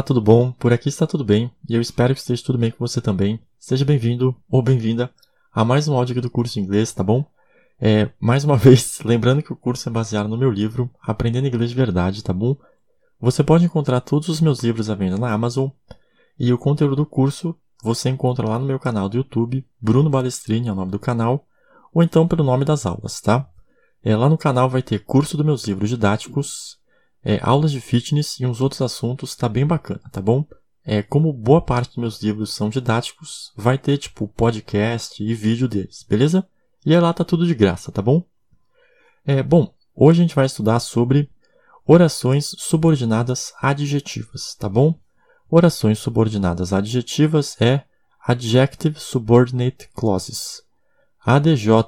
Olá, tudo bom? Por aqui está tudo bem e eu espero que esteja tudo bem com você também. Seja bem-vindo ou bem-vinda a mais um áudio aqui do curso de inglês, tá bom? É, mais uma vez, lembrando que o curso é baseado no meu livro Aprendendo Inglês de Verdade, tá bom? Você pode encontrar todos os meus livros à venda na Amazon e o conteúdo do curso você encontra lá no meu canal do YouTube, Bruno Balestrini é o nome do canal, ou então pelo nome das aulas, tá? É, lá no canal vai ter curso dos meus livros didáticos, é, aulas de fitness e uns outros assuntos, tá bem bacana, tá bom? É, como boa parte dos meus livros são didáticos, vai ter tipo podcast e vídeo deles, beleza? E lá tá tudo de graça, tá bom? É, bom, hoje a gente vai estudar sobre orações subordinadas adjetivas, tá bom? Orações subordinadas adjetivas é Adjective Subordinate Clauses. A-D-J-E-C-T-I-V-E,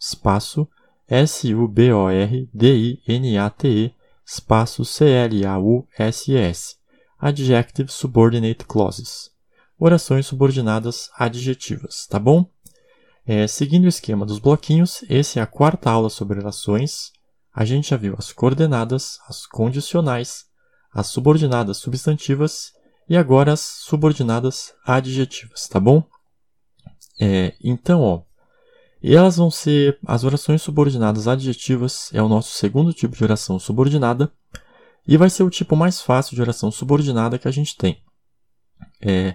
espaço, S-U-B-O-R-D-I-N-A-T-E, espaço C-L-A-U-S-S. Adjective Subordinate Clauses. Orações subordinadas adjetivas, tá bom? É, seguindo o esquema dos bloquinhos, essa é a quarta aula sobre orações. A gente já viu as coordenadas, as condicionais, as subordinadas substantivas e agora as subordinadas adjetivas, tá bom? É, então, ó, e elas vão ser as orações subordinadas adjetivas, é o nosso segundo tipo de oração subordinada, e vai ser o tipo mais fácil de oração subordinada que a gente tem. É,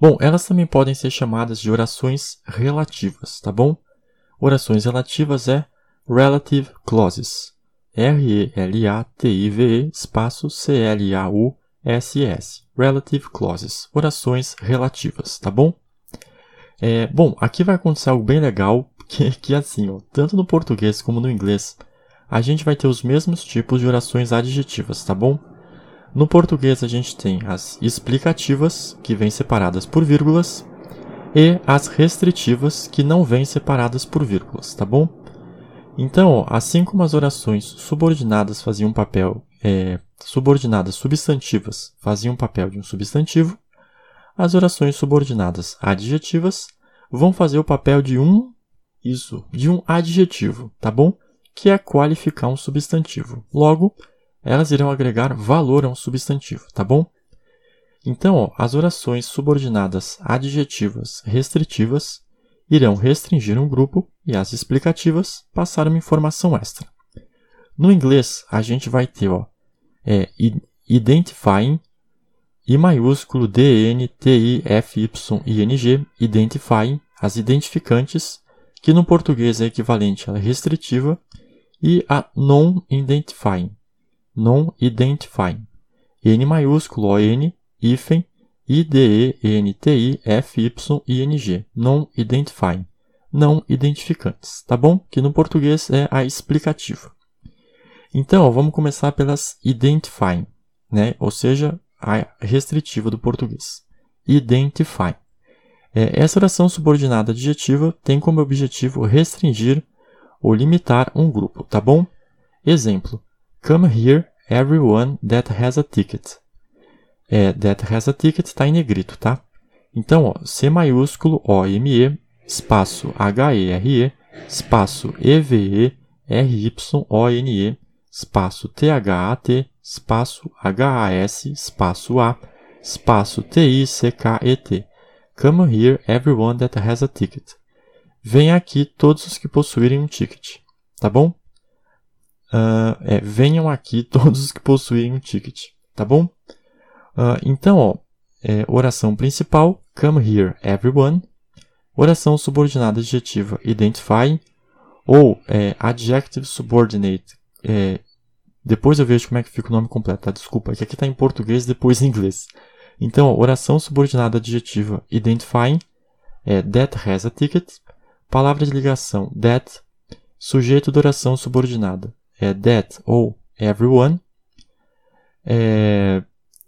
bom, elas também podem ser chamadas de orações relativas, tá bom? Orações relativas é relative clauses. R-E-L-A-T-I-V-E espaço C-L-A-U-S-S. Relative clauses. Orações relativas, tá bom? É, bom, aqui vai acontecer algo bem legal, que, que assim, ó, tanto no português como no inglês, a gente vai ter os mesmos tipos de orações adjetivas, tá bom? No português a gente tem as explicativas, que vêm separadas por vírgulas, e as restritivas, que não vêm separadas por vírgulas, tá bom? Então, assim como as orações subordinadas faziam um papel, é, subordinadas substantivas faziam o papel de um substantivo, as orações subordinadas adjetivas vão fazer o papel de um, isso, de um adjetivo, tá bom? Que é qualificar um substantivo. Logo, elas irão agregar valor a um substantivo, tá bom? Então, ó, as orações subordinadas adjetivas restritivas irão restringir um grupo e as explicativas passar uma informação extra. No inglês, a gente vai ter ó, é, identifying, I maiúsculo D N T I F Y I N G, identifying, as identificantes, que no português é equivalente à restritiva, e a non-identifying, non-identifying, N maiúsculo O N, hífen, I-D-E-N-T-I-F-Y-I-N-G, non-identifying, não identificantes, tá bom? Que no português é a explicativa. Então, vamos começar pelas identifying, né? Ou seja, a restritiva do português. Identify. É, essa oração subordinada adjetiva tem como objetivo restringir ou limitar um grupo, tá bom? Exemplo: Come here, everyone that has a ticket é, that has a ticket está em negrito, tá? Então, ó, C maiúsculo O M E espaço H E R E espaço E V E R Y O N E espaço T H A T espaço H A S espaço A espaço T I C K E T. Come here everyone that has a ticket. Venha aqui todos os que possuírem um ticket, tá bom? Uh, é, venham aqui todos os que possuírem um ticket, tá bom? Uh, então, ó, é, oração principal, come here everyone. Oração subordinada adjetiva, identify. Ou é, adjective subordinate. É, depois eu vejo como é que fica o nome completo, tá? Desculpa, é que aqui está em português depois em inglês. Então, oração subordinada adjetiva, identifying. É, that has a ticket. Palavra de ligação, that. Sujeito da oração subordinada, é that ou everyone. É,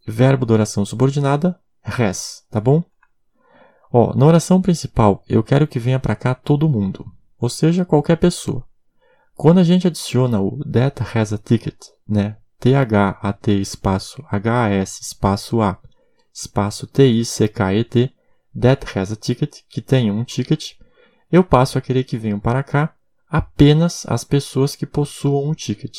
verbo da oração subordinada, res, tá bom? Ó, na oração principal, eu quero que venha para cá todo mundo, ou seja, qualquer pessoa. Quando a gente adiciona o that has a ticket, né? T-H-A-T espaço H-A-S espaço A espaço T-I-C-K-E-T, that has a ticket, que tem um ticket, eu passo a querer que venham para cá apenas as pessoas que possuam um ticket.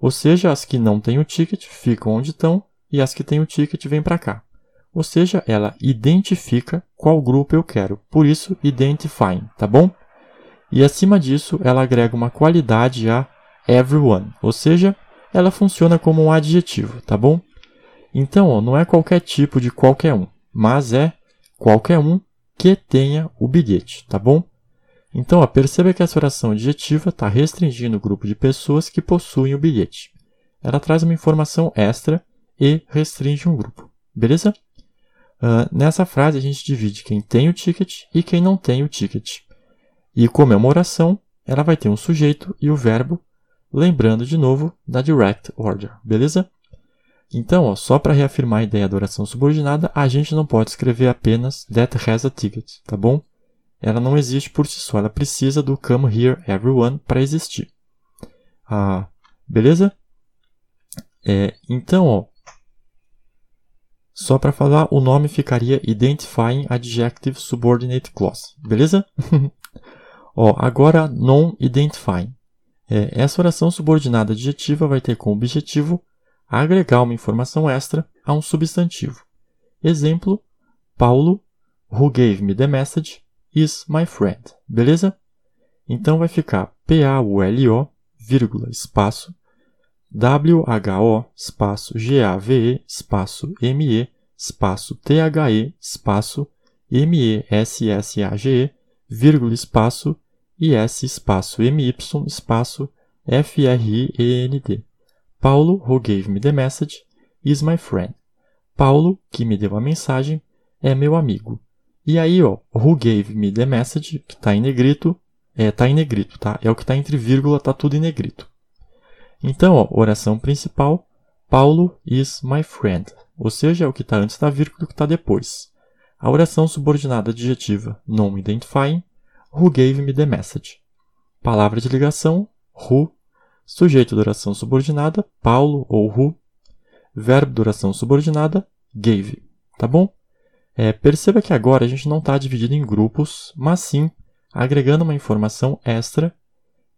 Ou seja, as que não têm o ticket ficam onde estão e as que têm o ticket vêm para cá. Ou seja, ela identifica qual grupo eu quero. Por isso, identifying, tá bom? E acima disso, ela agrega uma qualidade a everyone, ou seja, ela funciona como um adjetivo, tá bom? Então, ó, não é qualquer tipo de qualquer um, mas é qualquer um que tenha o bilhete, tá bom? Então, ó, perceba que essa oração adjetiva está restringindo o grupo de pessoas que possuem o bilhete. Ela traz uma informação extra e restringe um grupo, beleza? Uh, nessa frase, a gente divide quem tem o ticket e quem não tem o ticket. E como é uma oração, ela vai ter um sujeito e o verbo, lembrando de novo da direct order, beleza? Então, ó, só para reafirmar a ideia da oração subordinada, a gente não pode escrever apenas that has a ticket, tá bom? Ela não existe por si só, ela precisa do come here everyone para existir. Ah, beleza? É, então, ó, só para falar, o nome ficaria Identifying Adjective Subordinate Clause, beleza? ó, agora non-identifying. É, essa oração subordinada adjetiva vai ter como objetivo agregar uma informação extra a um substantivo. Exemplo, Paulo, who gave me the message, is my friend. Beleza? Então vai ficar P-A-U-L-O, vírgula, espaço, W-H-O, espaço, G-A-V-E, espaço, M-E, espaço, T-H-E, espaço, M-E-S-S-A-G-E, vírgula, espaço, I-S, espaço, M-Y, espaço, F-R-I-E-N-D. Paulo, who gave me the message, is my friend. Paulo, que me deu a mensagem, é meu amigo. E aí, ó, who gave me the message, que está em negrito, é, tá em negrito, tá? É o que está entre vírgula, tá tudo em negrito. Então, ó, oração principal, Paulo is my friend. Ou seja, é o que está antes da vírgula e o que está depois. A oração subordinada adjetiva, non identifying, who gave me the message. Palavra de ligação, who Sujeito de oração subordinada, Paulo ou who. Verbo de oração subordinada, gave. Tá bom? É, perceba que agora a gente não está dividido em grupos, mas sim agregando uma informação extra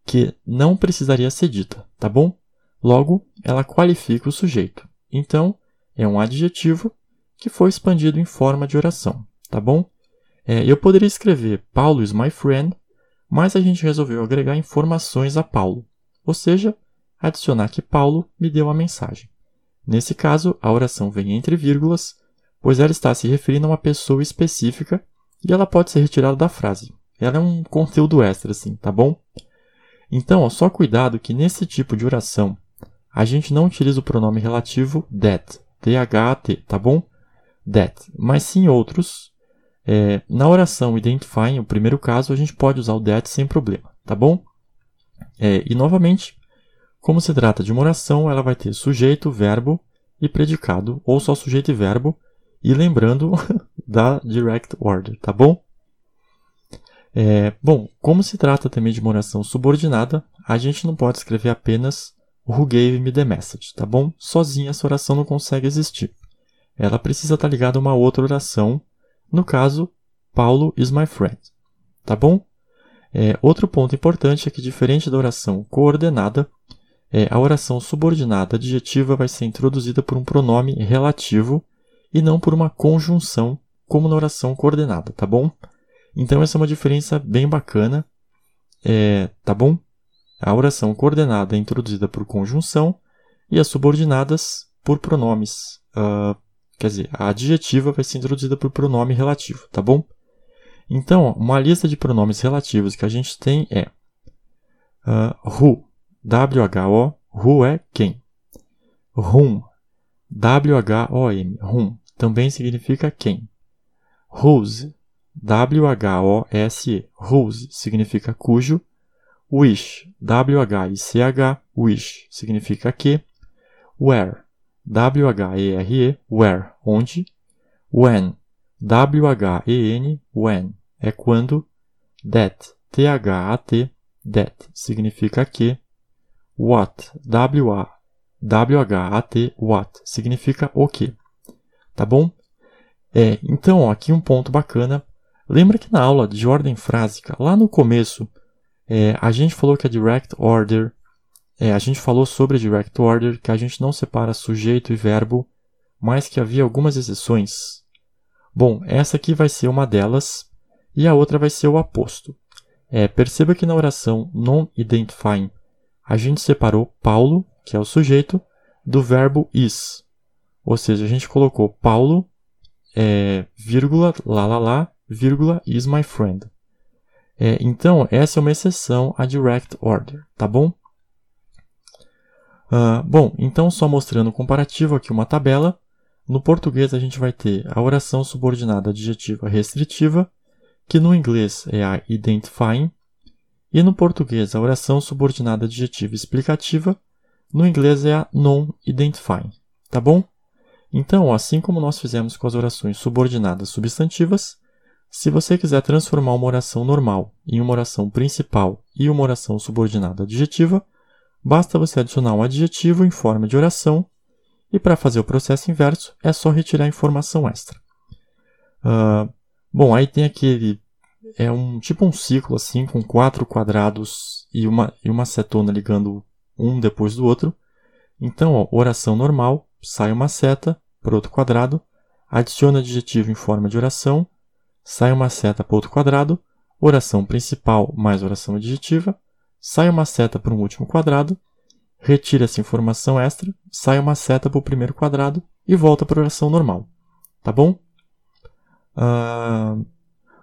que não precisaria ser dita, tá bom? Logo, ela qualifica o sujeito. Então, é um adjetivo que foi expandido em forma de oração, tá bom? É, eu poderia escrever Paulo is my friend, mas a gente resolveu agregar informações a Paulo ou seja, adicionar que Paulo me deu uma mensagem. Nesse caso, a oração vem entre vírgulas, pois ela está se referindo a uma pessoa específica e ela pode ser retirada da frase. Ela é um conteúdo extra, assim, tá bom? Então, ó, só cuidado que nesse tipo de oração, a gente não utiliza o pronome relativo that, T-H-A-T, tá bom? That, mas sim outros. É, na oração identifying, o primeiro caso, a gente pode usar o that sem problema, tá bom? É, e novamente, como se trata de uma oração, ela vai ter sujeito, verbo e predicado, ou só sujeito e verbo, e lembrando da direct order, tá bom? É, bom, como se trata também de uma oração subordinada, a gente não pode escrever apenas who gave me the message, tá bom? Sozinha essa oração não consegue existir. Ela precisa estar ligada a uma outra oração, no caso, Paulo is my friend, tá bom? É, outro ponto importante é que, diferente da oração coordenada, é, a oração subordinada adjetiva vai ser introduzida por um pronome relativo e não por uma conjunção, como na oração coordenada, tá bom? Então, essa é uma diferença bem bacana, é, tá bom? A oração coordenada é introduzida por conjunção e as subordinadas por pronomes. Uh, quer dizer, a adjetiva vai ser introduzida por pronome relativo, tá bom? Então, uma lista de pronomes relativos que a gente tem é uh, who, W-H-O, who é quem. Whom, W-H-O-M, whom, também significa quem. Whose, W-H-O-S-E, whose, significa cujo. Wish, W-H-I-C-H, wish, significa que. Where, W-H-E-R-E, where, onde. When, W-H-E-N, when, é quando. That, T-H-A-T, that, significa que. What, W-A, W-H-A-T, what, significa o que. Tá bom? É, então, aqui um ponto bacana. Lembra que na aula de ordem frásica, lá no começo, é, a gente falou que a direct order, é, a gente falou sobre a direct order, que a gente não separa sujeito e verbo mas que havia algumas exceções? Bom, essa aqui vai ser uma delas e a outra vai ser o aposto. É, perceba que na oração non-identifying a gente separou Paulo, que é o sujeito, do verbo is. Ou seja, a gente colocou Paulo, é, vírgula, lá, lá, lá, vírgula, is my friend. É, então, essa é uma exceção à direct order, tá bom? Uh, bom, então só mostrando o comparativo aqui uma tabela. No português a gente vai ter a oração subordinada adjetiva restritiva, que no inglês é a identifying, e no português a oração subordinada adjetiva explicativa, no inglês é a non-identifying, tá bom? Então, assim como nós fizemos com as orações subordinadas substantivas, se você quiser transformar uma oração normal em uma oração principal e uma oração subordinada adjetiva, basta você adicionar um adjetivo em forma de oração e para fazer o processo inverso é só retirar a informação extra. Uh, bom, aí tem aquele é um tipo um ciclo assim com quatro quadrados e uma e uma setona ligando um depois do outro. Então, ó, oração normal, sai uma seta para outro quadrado, adiciona adjetivo em forma de oração sai uma seta para outro quadrado, oração principal mais oração adjetiva, sai uma seta para um último quadrado, retira essa informação extra, sai uma seta para o primeiro quadrado e volta para a oração normal. Tá bom? Uh...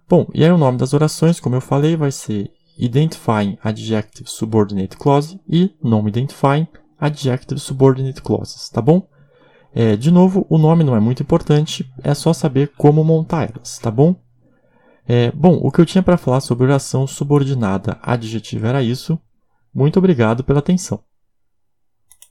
Bom, e aí o nome das orações, como eu falei, vai ser Identifying Adjective Subordinate Clause e Non-Identifying Adjective Subordinate Clauses, tá bom? É, de novo, o nome não é muito importante, é só saber como montar elas, tá bom? É, bom, o que eu tinha para falar sobre oração subordinada adjetiva era isso. Muito obrigado pela atenção.